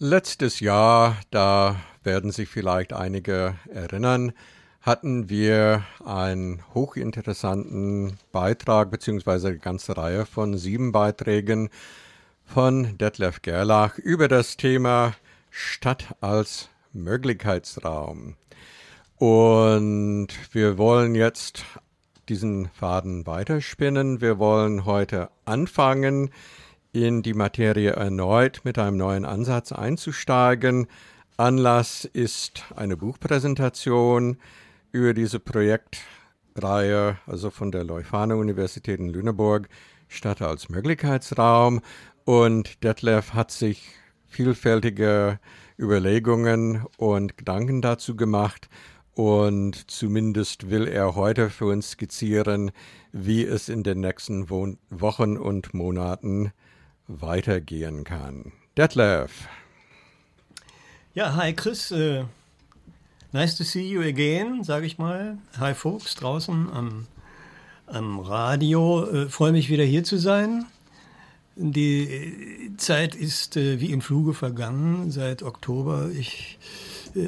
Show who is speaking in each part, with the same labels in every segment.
Speaker 1: Letztes Jahr, da werden sich vielleicht einige erinnern, hatten wir einen hochinteressanten Beitrag beziehungsweise eine ganze Reihe von sieben Beiträgen von Detlef Gerlach über das Thema Stadt als Möglichkeitsraum. Und wir wollen jetzt diesen Faden weiterspinnen. Wir wollen heute anfangen, in die Materie erneut mit einem neuen Ansatz einzusteigen. Anlass ist eine Buchpräsentation über diese Projektreihe, also von der Leuphana Universität in Lüneburg, Stadt als Möglichkeitsraum. Und Detlef hat sich vielfältige Überlegungen und Gedanken dazu gemacht. Und zumindest will er heute für uns skizzieren, wie es in den nächsten Wochen und Monaten weitergehen kann. Detlef.
Speaker 2: Ja, hi Chris. Uh, nice to see you again, sage ich mal. Hi Folks draußen am, am Radio. Uh, Freue mich wieder hier zu sein. Die Zeit ist uh, wie im Fluge vergangen seit Oktober, ich,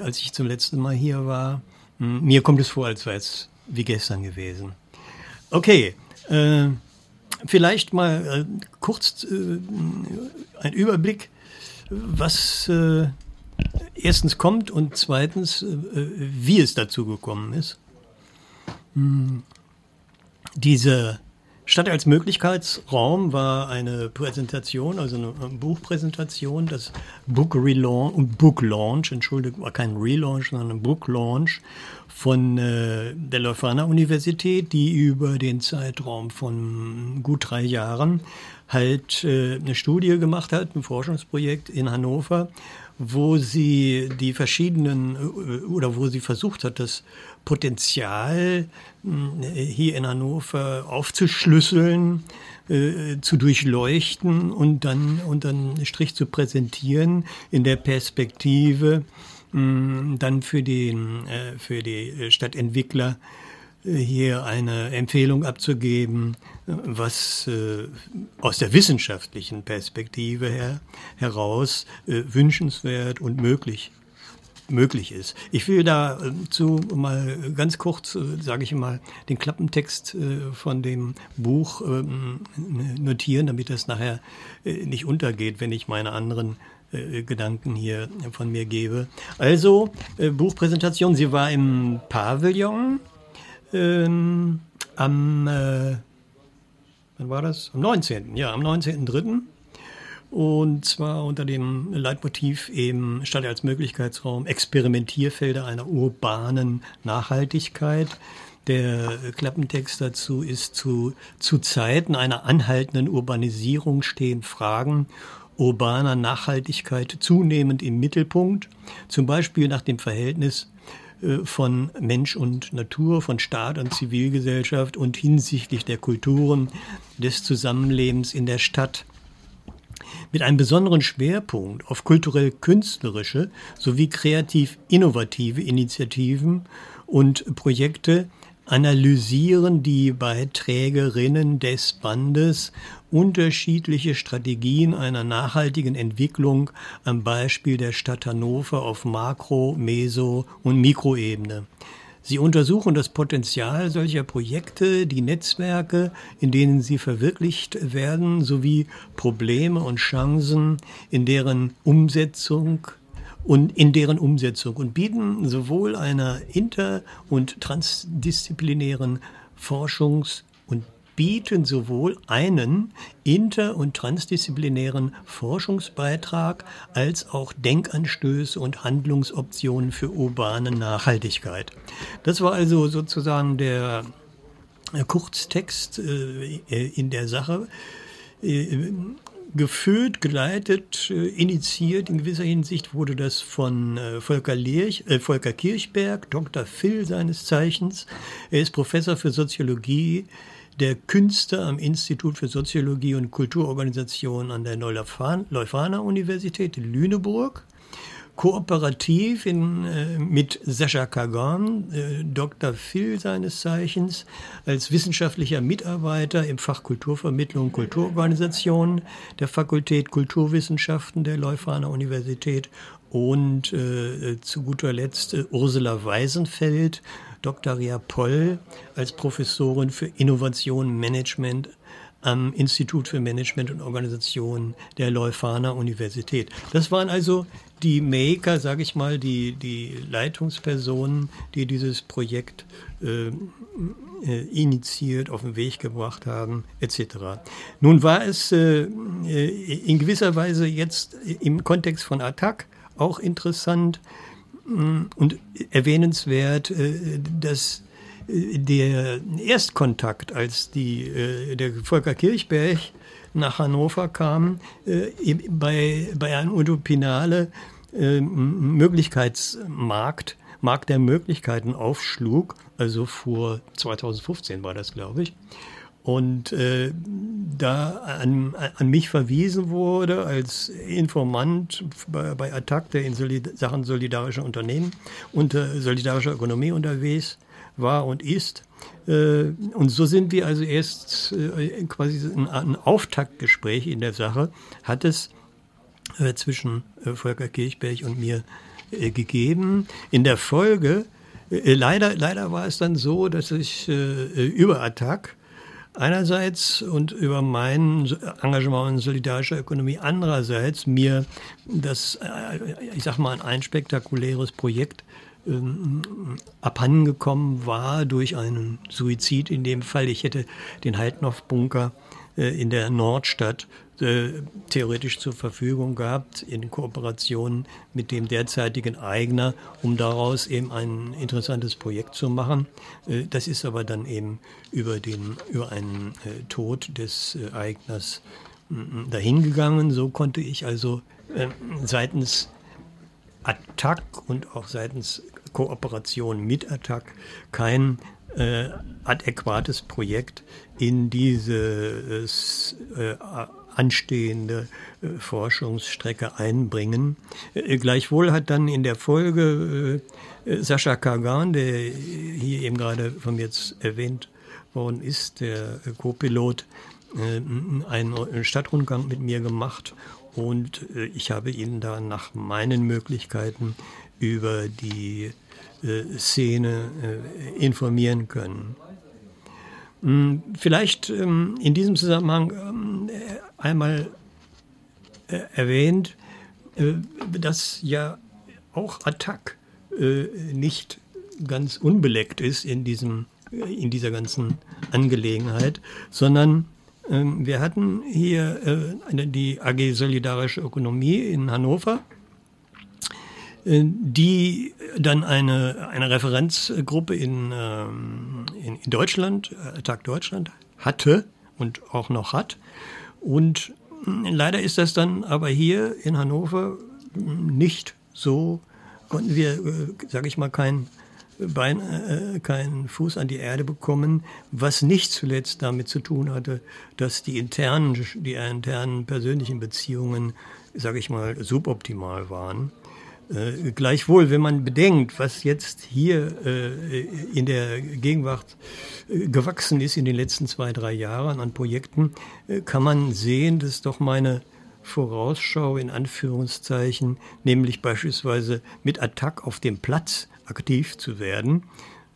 Speaker 2: als ich zum letzten Mal hier war. Mir kommt es vor, als wäre es wie gestern gewesen. Okay, äh, vielleicht mal äh, kurz äh, ein Überblick, was äh, erstens kommt und zweitens, äh, wie es dazu gekommen ist. Hm. Diese Stadt als Möglichkeitsraum war eine Präsentation, also eine Buchpräsentation, das Book Relaunch, Book Launch, Entschuldigung, war kein Relaunch, sondern ein Book Launch von äh, der Leuphana Universität, die über den Zeitraum von gut drei Jahren halt äh, eine Studie gemacht hat, ein Forschungsprojekt in Hannover, wo sie die verschiedenen äh, oder wo sie versucht hat, das Potenzial äh, hier in Hannover aufzuschlüsseln, äh, zu durchleuchten und dann unter einen Strich zu präsentieren in der Perspektive mh, dann für, den, äh, für die Stadtentwickler hier eine Empfehlung abzugeben, was äh, aus der wissenschaftlichen Perspektive her, heraus äh, wünschenswert und möglich möglich ist. Ich will dazu mal ganz kurz, äh, sage ich mal, den Klappentext äh, von dem Buch ähm, notieren, damit das nachher äh, nicht untergeht, wenn ich meine anderen Gedanken hier von mir gebe. Also, Buchpräsentation, sie war im Pavillon ähm, am, äh, wann war das? Am 19. Ja, am 19.3. Und zwar unter dem Leitmotiv eben Stadt als Möglichkeitsraum Experimentierfelder einer urbanen Nachhaltigkeit. Der Klappentext dazu ist zu, zu Zeiten einer anhaltenden Urbanisierung stehen Fragen urbaner Nachhaltigkeit zunehmend im Mittelpunkt, zum Beispiel nach dem Verhältnis von Mensch und Natur, von Staat und Zivilgesellschaft und hinsichtlich der Kulturen des Zusammenlebens in der Stadt mit einem besonderen Schwerpunkt auf kulturell-künstlerische sowie kreativ-innovative Initiativen und Projekte analysieren die Beiträgerinnen des Bandes unterschiedliche Strategien einer nachhaltigen Entwicklung am Beispiel der Stadt Hannover auf Makro-, Meso- und Mikroebene. Sie untersuchen das Potenzial solcher Projekte, die Netzwerke, in denen sie verwirklicht werden, sowie Probleme und Chancen, in deren Umsetzung und in deren Umsetzung und bieten sowohl einer inter- und transdisziplinären Forschungs- und bieten sowohl einen inter- und transdisziplinären Forschungsbeitrag als auch Denkanstöße und Handlungsoptionen für urbane Nachhaltigkeit. Das war also sozusagen der Kurztext äh, in der Sache äh, geführt, geleitet, äh, initiiert. In gewisser Hinsicht wurde das von äh, Volker, Lierch, äh, Volker Kirchberg, Dr. Phil seines Zeichens. Er ist Professor für Soziologie der Künste am Institut für Soziologie und Kulturorganisation an der Leuphana Universität in Lüneburg kooperativ in, äh, mit Sascha Kagan, äh, Dr. Phil seines Zeichens, als wissenschaftlicher Mitarbeiter im Fach Kulturvermittlung und Kulturorganisation der Fakultät Kulturwissenschaften der Leuphana Universität und äh, zu guter Letzt äh, Ursula Weisenfeld, Dr. Ria Poll als Professorin für Innovation Management am Institut für Management und Organisation der Leuphana Universität. Das waren also die Maker, sage ich mal, die, die Leitungspersonen, die dieses Projekt äh, äh, initiiert, auf den Weg gebracht haben, etc. Nun war es äh, äh, in gewisser Weise jetzt im Kontext von Attac auch interessant mh, und erwähnenswert, äh, dass äh, der Erstkontakt, als die, der Volker Kirchberg nach Hannover kam, äh, bei, bei einem Utopinale äh, Möglichkeitsmarkt, Markt der Möglichkeiten aufschlug, also vor 2015 war das, glaube ich. Und äh, da an, an mich verwiesen wurde als Informant bei, bei Attac, der in Solid Sachen solidarischer Unternehmen äh, solidarischer Ökonomie unterwegs war und ist, und so sind wir also erst äh, quasi ein Auftaktgespräch in der Sache, hat es äh, zwischen Volker Kirchberg und mir gegeben. In der Folge, leider, leider war es dann so, dass ich über Attac einerseits und über mein Engagement in solidarischer Ökonomie andererseits mir das, ich sag mal, ein spektakuläres Projekt ähm, abhandengekommen war durch einen Suizid in dem Fall. Ich hätte den Heidnow-Bunker äh, in der Nordstadt äh, theoretisch zur Verfügung gehabt in Kooperation mit dem derzeitigen Eigner, um daraus eben ein interessantes Projekt zu machen. Äh, das ist aber dann eben über, den, über einen äh, Tod des äh, Eigners dahingegangen. So konnte ich also äh, seitens Attac und auch seitens Kooperation mit Attac kein äh, adäquates Projekt in diese äh, anstehende äh, Forschungsstrecke einbringen. Äh, gleichwohl hat dann in der Folge äh, Sascha Kagan, der hier eben gerade von mir erwähnt worden ist, der Co-Pilot, einen Stadtrundgang mit mir gemacht und ich habe ihn da nach meinen Möglichkeiten über die äh, Szene äh, informieren können. Hm, vielleicht ähm, in diesem Zusammenhang ähm, einmal äh, erwähnt, dass ja auch Attac nicht ganz unbeleckt ist in, diesem, in dieser ganzen Angelegenheit, sondern wir hatten hier die AG Solidarische Ökonomie in Hannover äh, die dann eine, eine Referenzgruppe in, ähm, in, in Deutschland, äh, Tag Deutschland, hatte und auch noch hat. Und äh, leider ist das dann aber hier in Hannover nicht so, konnten wir, sage ich mal, kein Bein, äh, keinen Fuß an die Erde bekommen, was nicht zuletzt damit zu tun hatte, dass die internen, die internen persönlichen Beziehungen, sage ich mal, suboptimal waren. Äh, gleichwohl, wenn man bedenkt, was jetzt hier äh, in der Gegenwart äh, gewachsen ist in den letzten zwei, drei Jahren an Projekten, äh, kann man sehen, dass doch meine Vorausschau in Anführungszeichen, nämlich beispielsweise mit Attack auf dem Platz aktiv zu werden,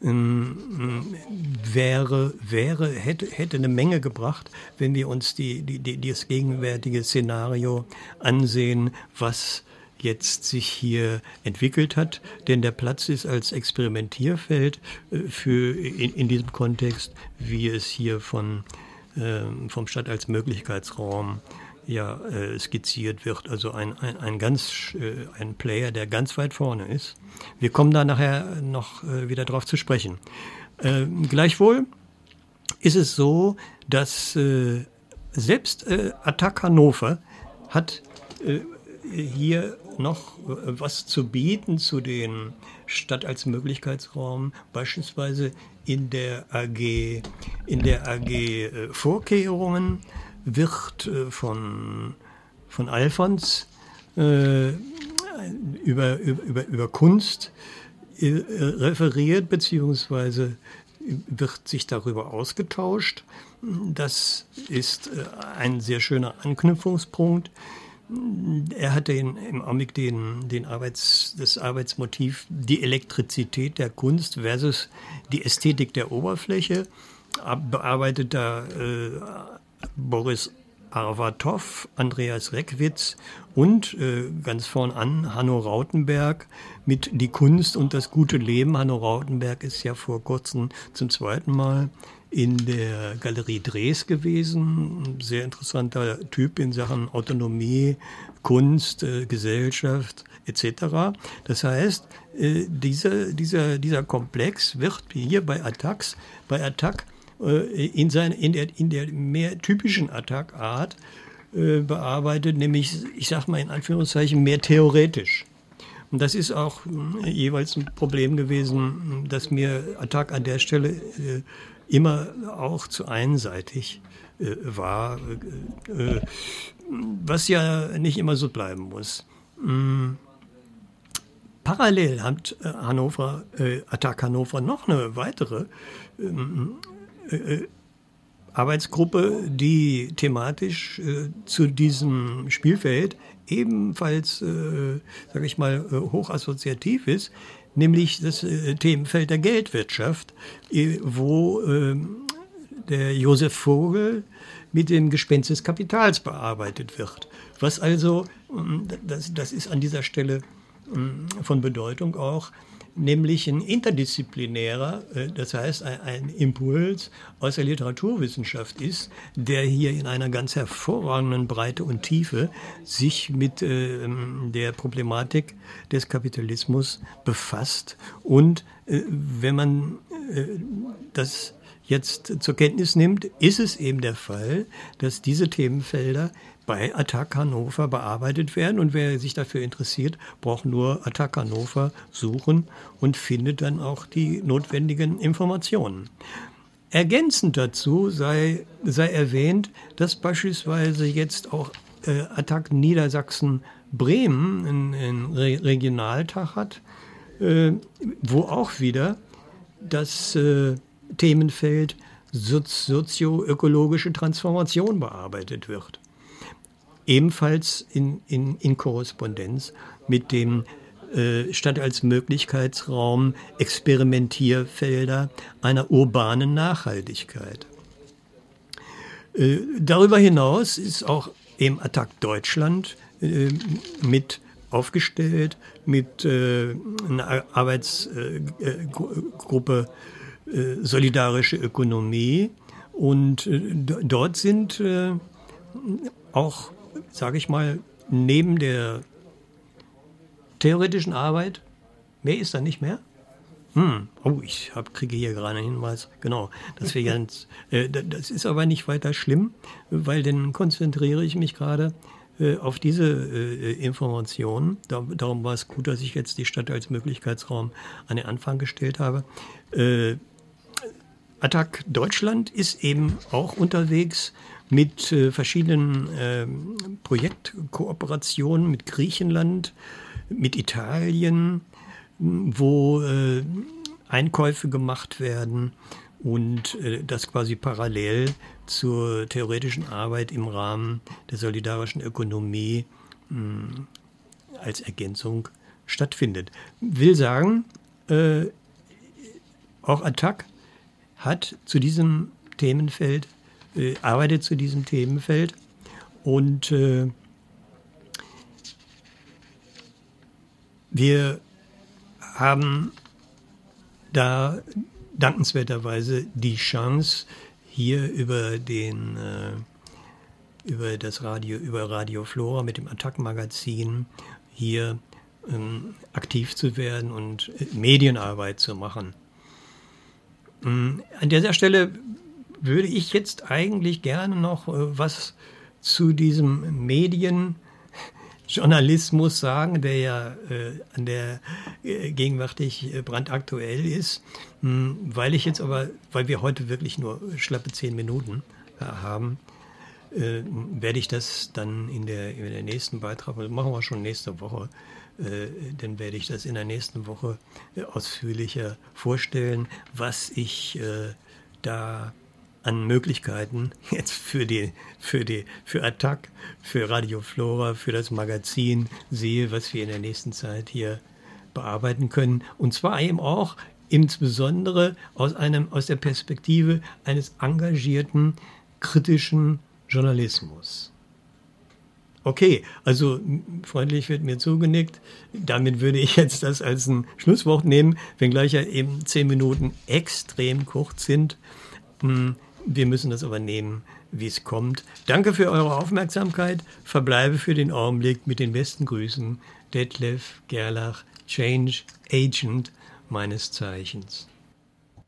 Speaker 2: ähm, wäre, wäre, hätte, hätte eine Menge gebracht, wenn wir uns die, die, die, das gegenwärtige Szenario ansehen, was jetzt sich hier entwickelt hat. Denn der Platz ist als Experimentierfeld äh, für in, in diesem Kontext, wie es hier von, äh, vom Stadt als Möglichkeitsraum ja, äh, skizziert wird. Also ein, ein, ein ganz äh, ein Player, der ganz weit vorne ist. Wir kommen da nachher noch äh, wieder drauf zu sprechen. Äh, gleichwohl ist es so, dass selbst äh, Attac Hannover hat hier noch was zu bieten zu den Stadt als Möglichkeitsraum, beispielsweise in der AG, in der AG Vorkehrungen wird äh, von, von Alfons über, über, über Kunst äh, referiert, beziehungsweise wird sich darüber ausgetauscht. Das ist äh, ein sehr schöner Anknüpfungspunkt. Er hat den, im Augenblick den, den Arbeits, das Arbeitsmotiv die Elektrizität der Kunst versus die Ästhetik der Oberfläche. Bearbeitet da äh, Boris Arvatov, Andreas Reckwitz und äh, ganz vorn an Hanno Rautenberg mit Die Kunst und das gute Leben. Hanno Rautenberg ist ja vor kurzem zum zweiten Mal in der Galerie Dres gewesen. Ein sehr interessanter Typ in Sachen Autonomie, Kunst, äh, Gesellschaft etc. Das heißt, äh, dieser, dieser, dieser Komplex wird hier bei Attacks, bei Attack äh, in, sein, in, der, in der mehr typischen Attack-Art äh, bearbeitet, nämlich, ich sage mal in Anführungszeichen, mehr theoretisch. Und das ist auch äh, jeweils ein Problem gewesen, dass mir Attack an der Stelle äh, immer auch zu einseitig äh, war, äh, was ja nicht immer so bleiben muss. Mm. Parallel hat Hannover, Attack Hannover noch eine weitere ähm, äh, Arbeitsgruppe, die thematisch äh, zu diesem Spielfeld ebenfalls, äh, sage ich mal, äh, hochassoziativ ist, nämlich das äh, Themenfeld der Geldwirtschaft, äh, wo ähm, der Josef Vogel mit dem Gespenst des Kapitals bearbeitet wird. Was also, ähm, das, das ist an dieser Stelle ähm, von Bedeutung auch, nämlich ein interdisziplinärer, äh, das heißt ein, Impuls aus der Literaturwissenschaft ist, der hier in einer ganz hervorragenden Breite und Tiefe sich mit äh, der Problematik des Kapitalismus befasst. Und äh, wenn man das jetzt zur Kenntnis nimmt, ist es eben der Fall, dass diese Themenfelder bei Attac Hannover bearbeitet werden. Und wer sich dafür interessiert, braucht nur Attac Hannover suchen und findet dann auch die notwendigen Informationen. Ergänzend dazu sei, sei erwähnt, dass beispielsweise jetzt auch äh, Attac Niedersachsen Bremen einen Re Regionaltag hat, äh, wo auch wieder das äh, Themenfeld sozioökologische Transformation bearbeitet wird ebenfalls in, in, in Korrespondenz mit dem äh, als Möglichkeitsraum Experimentierfelder einer urbanen Nachhaltigkeit. Äh, darüber hinaus ist auch im Attac Deutschland äh, mit aufgestellt, mit äh, einer Arbeitsgruppe Solidarische Ökonomie. Und dort sind auch sage ich mal, neben der theoretischen Arbeit, mehr ist da nicht mehr. Hm. Oh, ich hab, kriege hier gerade einen Hinweis. Genau, das wäre ganz. Äh, das ist aber nicht weiter schlimm, weil dann konzentriere ich mich gerade äh, auf diese äh, Informationen. Da, darum war es gut, dass ich jetzt die Stadt als Möglichkeitsraum an den Anfang gestellt habe. Äh, Attac Deutschland ist eben auch unterwegs mit äh, verschiedenen äh, Projektkooperationen mit Griechenland, mit Italien, wo äh, Einkäufe gemacht werden und äh, das quasi parallel zur theoretischen Arbeit im Rahmen der solidarischen Ökonomie mh, als Ergänzung stattfindet. Will sagen, äh, auch Attac hat zu diesem Themenfeld äh, arbeitet zu diesem Themenfeld und äh, wir haben da dankenswerterweise die Chance, hier über den äh, über das Radio, über Radio Flora mit dem Attack-Magazin hier ähm, aktiv zu werden und äh, Medienarbeit zu machen. Ähm, an dieser Stelle würde ich jetzt eigentlich gerne noch äh, was zu diesem Medienjournalismus sagen, der ja äh, an der äh, gegenwärtig brandaktuell ist, hm, weil ich jetzt aber, weil wir heute wirklich nur schlappe zehn Minuten haben, werde ich das dann in der, in der nächsten Beitrag, machen wir schon nächste Woche, dann werde ich das in der nächsten Woche ausführlicher vorstellen, was ich da an Möglichkeiten jetzt für die, für die, für Attac, für Radio Flora, für das Magazin sehe, was wir in der nächsten Zeit hier bearbeiten können. Und zwar eben auch insbesondere aus einem, aus der Perspektive eines engagierten, kritischen Journalismus. Okay, also freundlich wird mir zugenickt. Damit würde ich jetzt das als ein Schlusswort nehmen, wenngleich ja eben zehn Minuten extrem kurz sind. Hm, wir müssen das aber nehmen, wie es kommt. Danke für eure Aufmerksamkeit. Verbleibe für den Augenblick mit den besten Grüßen. Detlef Gerlach, Change Agent meines Zeichens.